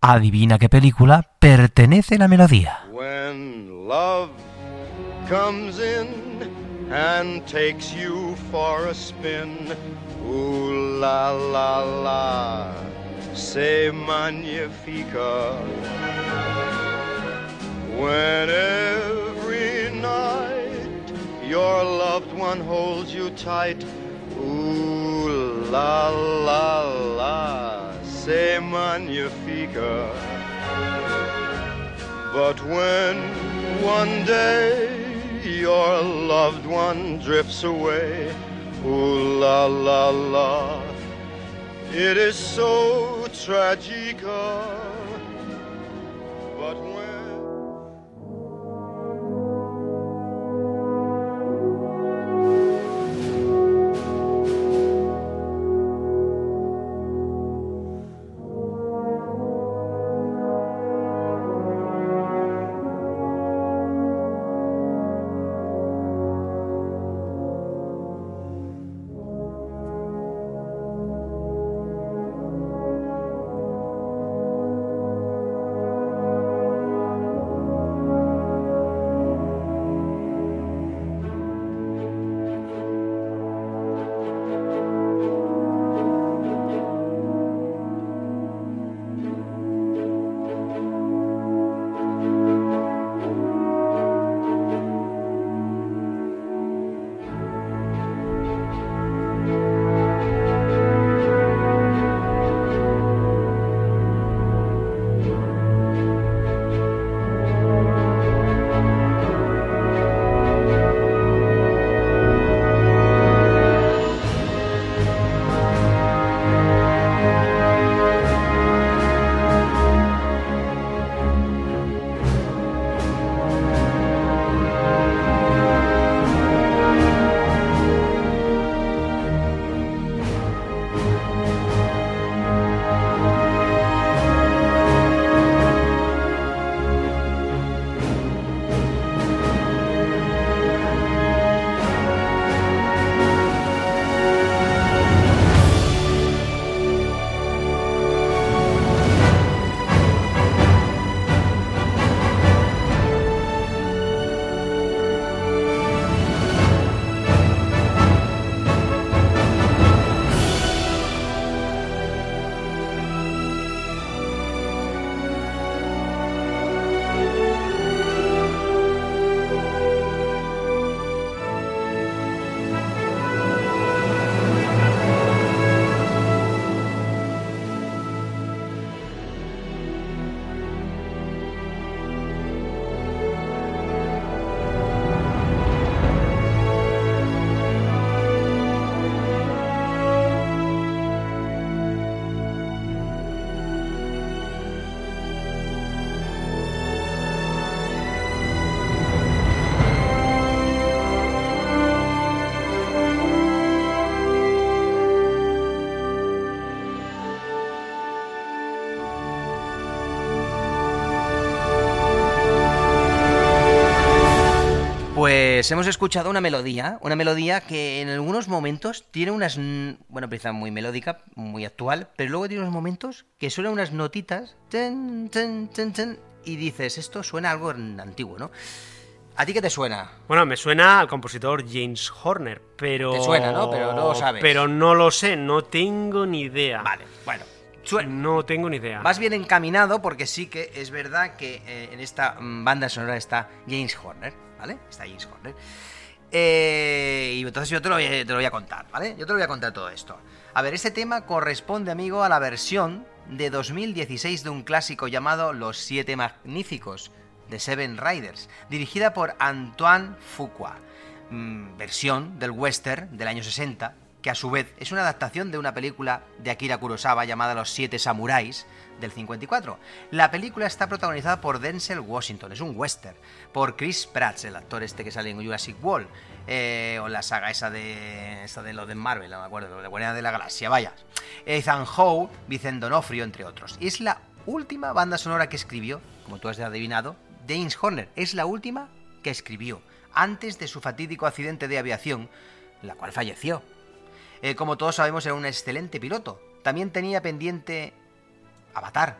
adivina qué película pertenece la melodía. When love comes in and takes you for a spin, ooh la la la, say magnifica. When every night your loved one holds you tight, ooh la la la, say magnifica. But when one day your loved one drifts away, ooh la la la, it is so tragica. Pues hemos escuchado una melodía, una melodía que en algunos momentos tiene unas, bueno, empieza muy melódica, muy actual, pero luego tiene unos momentos que suenan unas notitas, ten, ten, ten, ten, y dices, esto suena algo antiguo, ¿no? ¿A ti qué te suena? Bueno, me suena al compositor James Horner, pero... Te suena, ¿no? Pero no lo sabes. Pero no lo sé, no tengo ni idea. Vale, bueno. No tengo ni idea. Vas bien encaminado porque sí que es verdad que eh, en esta mm, banda sonora está James Horner, ¿vale? Está James Horner. Eh, y entonces yo te lo, voy, te lo voy a contar, ¿vale? Yo te lo voy a contar todo esto. A ver, este tema corresponde, amigo, a la versión de 2016 de un clásico llamado Los Siete Magníficos, de Seven Riders, dirigida por Antoine Fuqua. Mm, versión del western del año 60, que a su vez es una adaptación de una película de Akira Kurosawa llamada Los Siete Samuráis del 54. La película está protagonizada por Denzel Washington, es un western, por Chris Pratt, el actor este que sale en Jurassic World, eh, o la saga esa de, esa de lo de Marvel, no me acuerdo, de Guardianes de la Galaxia, vaya. Ethan Howe, Vicente Donofrio, entre otros. Y es la última banda sonora que escribió, como tú has adivinado, James Horner. Es la última que escribió, antes de su fatídico accidente de aviación, la cual falleció. Eh, como todos sabemos, era un excelente piloto. También tenía pendiente Avatar,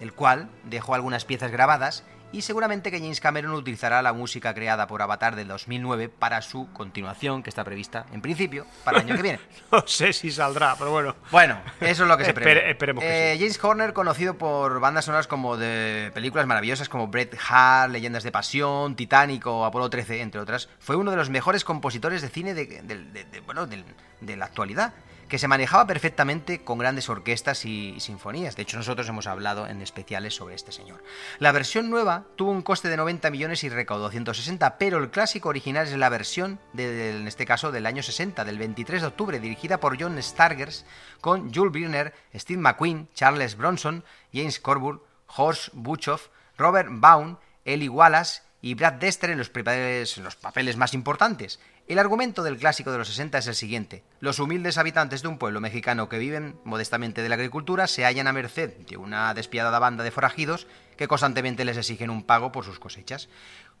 el cual dejó algunas piezas grabadas y seguramente que James Cameron utilizará la música creada por Avatar del 2009 para su continuación, que está prevista, en principio, para el año que viene. No sé si saldrá, pero bueno. Bueno, eso es lo que se prevé. Espere- esperemos que Eh, James Horner, conocido por bandas sonoras como de películas maravillosas como Bret Hart, Leyendas de Pasión, Titanic o Apolo 13, entre otras, fue uno de los mejores compositores de cine de, de- bueno, de la actualidad, que se manejaba perfectamente con grandes orquestas y, sinfonías. De hecho, nosotros hemos hablado en especiales sobre este señor. La versión nueva tuvo un coste de 90 millones y recaudó 160, pero el clásico original es la versión, de- en este caso, del año 60, del 23 de octubre, dirigida por John Stargers, con Jules Briner, Steve McQueen, Charles Bronson, James Corbett, Horst Buchoff, Robert Baum, Eli Wallace y Brad Dexter en los papeles, en los papeles más importantes. El argumento del clásico de los 60 es el siguiente. Los humildes habitantes de un pueblo mexicano que viven modestamente de la agricultura se hallan a merced de una despiadada banda de forajidos que constantemente les exigen un pago por sus cosechas.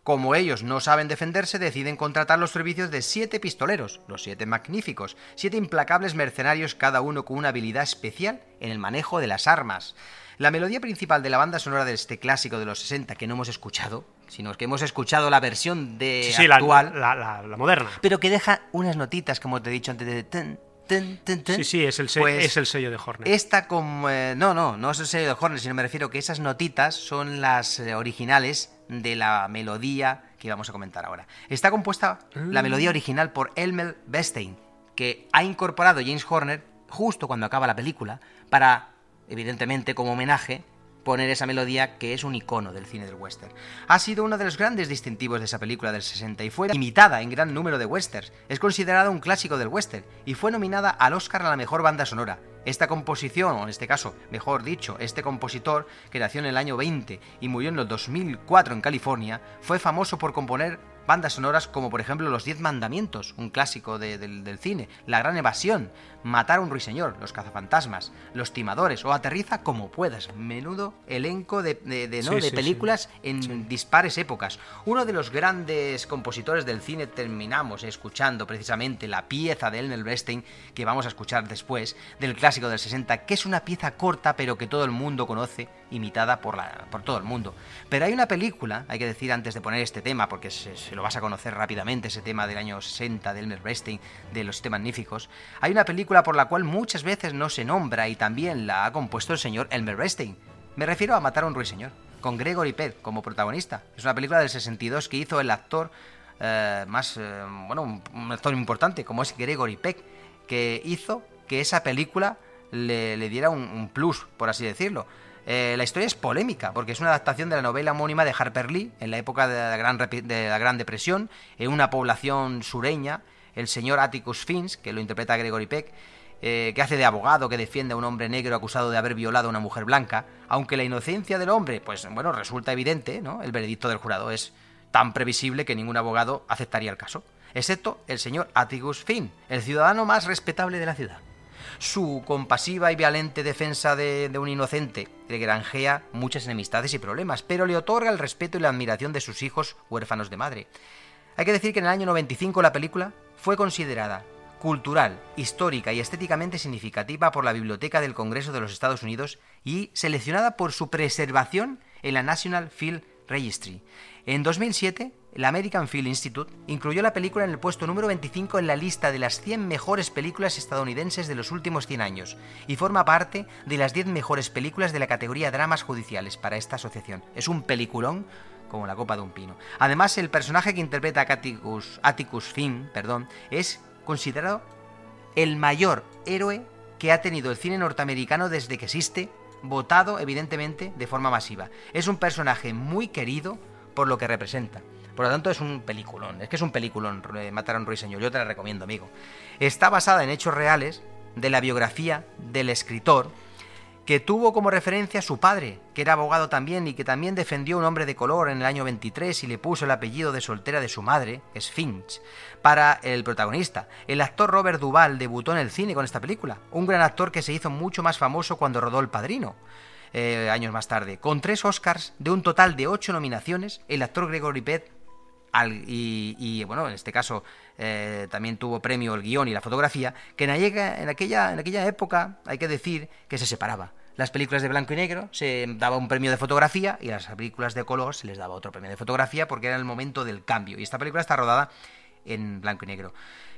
Como ellos no saben defenderse, deciden contratar los servicios de siete pistoleros, los siete magníficos, siete implacables mercenarios, cada uno con una habilidad especial en el manejo de las armas. La melodía principal de la banda sonora de este clásico de los 60 que no hemos escuchado, sino que hemos escuchado la versión de Sí, actual, la, la- la moderna. pero que deja unas notitas, como te he dicho antes, de... ten, ten, ten, ten. Sí, sí, es el, se- Pues es el sello de Horner. esta como... eh, no, no, no es el sello de Horner, sino me refiero que esas notitas son las eh, originales de la melodía que vamos a comentar ahora. Está compuesta la melodía original por Elmer Bestein, que ha incorporado James Horner justo cuando acaba la película para, evidentemente, como homenaje, poner esa melodía que es un icono del cine del western. Ha sido uno de los grandes distintivos de esa película del 60 y fue imitada en gran número de westerns. Es considerada un clásico del western y fue nominada al Oscar a la mejor banda sonora. Esta composición, o en este caso, mejor dicho, este compositor, que nació en el año 20 y murió en el 2004 en California, fue famoso por componer bandas sonoras como por ejemplo Los Diez Mandamientos, un clásico de- del, del cine, La Gran Evasión, Matar a un Ruiseñor, Los Cazafantasmas, Los Timadores o Aterriza como puedas. Menudo elenco de, de- ¿no? Sí, de sí, sí. películas en dispares épocas. Uno de los grandes compositores del cine terminamos escuchando precisamente la pieza de Elmer Bernstein que vamos a escuchar después, del clásico del 60, que es una pieza corta pero que todo el mundo conoce, imitada por, la, por todo el mundo. Pero hay una película, hay que decir antes de poner este tema, porque se, se lo vas a conocer rápidamente, ese tema del año 60 de Elmer Bernstein, de Los Siete Magníficos, hay una película por la cual muchas veces no se nombra y también la ha compuesto el señor Elmer Bernstein. Me refiero a Matar a un ruiseñor, con Gregory Peck como protagonista. Es una película del 62 que hizo el actor eh, más, eh, bueno, un, actor importante, como es Gregory Peck, que hizo que esa película le, diera un plus, por así decirlo. Eh, la historia es polémica, porque es una adaptación de la novela homónima de Harper Lee, en la época de la Gran, de la Gran Depresión, en una población sureña. El señor Atticus Finch, que lo interpreta Gregory Peck, eh, que hace de abogado que defiende a un hombre negro acusado de haber violado a una mujer blanca, aunque la inocencia del hombre, pues bueno, resulta evidente, ¿no? El veredicto del jurado es tan previsible que ningún abogado aceptaría el caso, excepto el señor Atticus Finch, el ciudadano más respetable de la ciudad. Su compasiva y violente defensa de, de un inocente le granjea muchas enemistades y problemas, pero le otorga el respeto y la admiración de sus hijos huérfanos de madre. Hay que decir que en el año 95 la película fue considerada cultural, histórica y estéticamente significativa por la Biblioteca del Congreso de los Estados Unidos y seleccionada por su preservación en la National Film Registry. En 2007, el American Film Institute incluyó la película en el puesto número 25 en la lista de las 100 mejores películas estadounidenses de los últimos 100 años y forma parte de las 10 mejores películas de la categoría dramas judiciales para esta asociación. Es un peliculón como la copa de un pino. Además, el personaje que interpreta a Atticus, Finn, perdón, es considerado el mayor héroe que ha tenido el cine norteamericano desde que existe, votado evidentemente de forma masiva. Es un personaje muy querido por lo que representa. Por lo tanto, es un peliculón. Es que es un peliculón, eh, Matar a un ruiseñor. Yo te la recomiendo, amigo. Está basada en hechos reales de la biografía del escritor que tuvo como referencia a su padre, que era abogado también y que también defendió a un hombre de color en el año 23 y le puso el apellido de soltera de su madre, Finch, para el protagonista. El actor Robert Duvall debutó en el cine con esta película, un gran actor que se hizo mucho más famoso cuando rodó El Padrino. Eh, años más tarde, con tres Oscars de un total de ocho nominaciones, el actor Gregory Peck y, y, bueno, en este caso eh, también tuvo premio el guion y la fotografía, que en, aquella- en, aquella, época hay que decir que se separaba. las películas de blanco y negro se daba un premio de fotografía y las películas de color se les daba otro premio de fotografía porque era el momento del cambio. Y esta película está rodada en blanco y negro.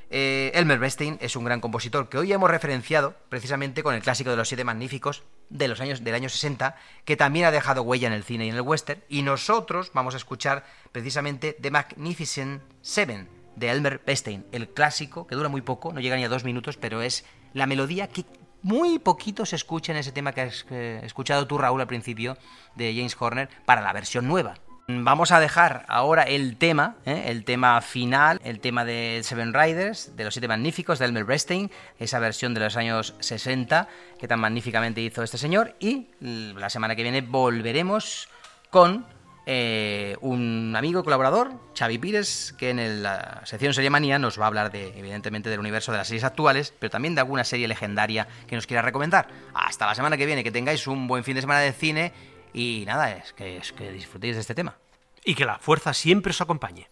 Eh, Elmer Bernstein es un gran compositor que hoy hemos referenciado precisamente con el clásico de los siete magníficos de los años del año 60, que también ha dejado huella en el cine y en el western, y nosotros vamos a escuchar precisamente The Magnificent Seven de Elmer Bernstein, el clásico que dura muy poco, no llega ni a dos minutos, pero es la melodía que muy poquito se escucha en ese tema que has eh, escuchado tú, Raúl, al principio, de James Horner, para la versión nueva. Vamos a dejar ahora el tema, ¿eh? el tema final, el tema de Seven Riders, de los Siete Magníficos, de Elmer Bernstein, esa versión de los años 60 que tan magníficamente hizo este señor. Y la semana que viene volveremos con eh, un amigo colaborador, Xavi Pires, que en la sección Serie Manía nos va a hablar de, evidentemente, del universo de las series actuales, pero también de alguna serie legendaria que nos quiera recomendar. Hasta la semana que viene, que tengáis un buen fin de semana de cine y nada, es que, es que disfrutéis de este tema. Y que la fuerza siempre os acompañe.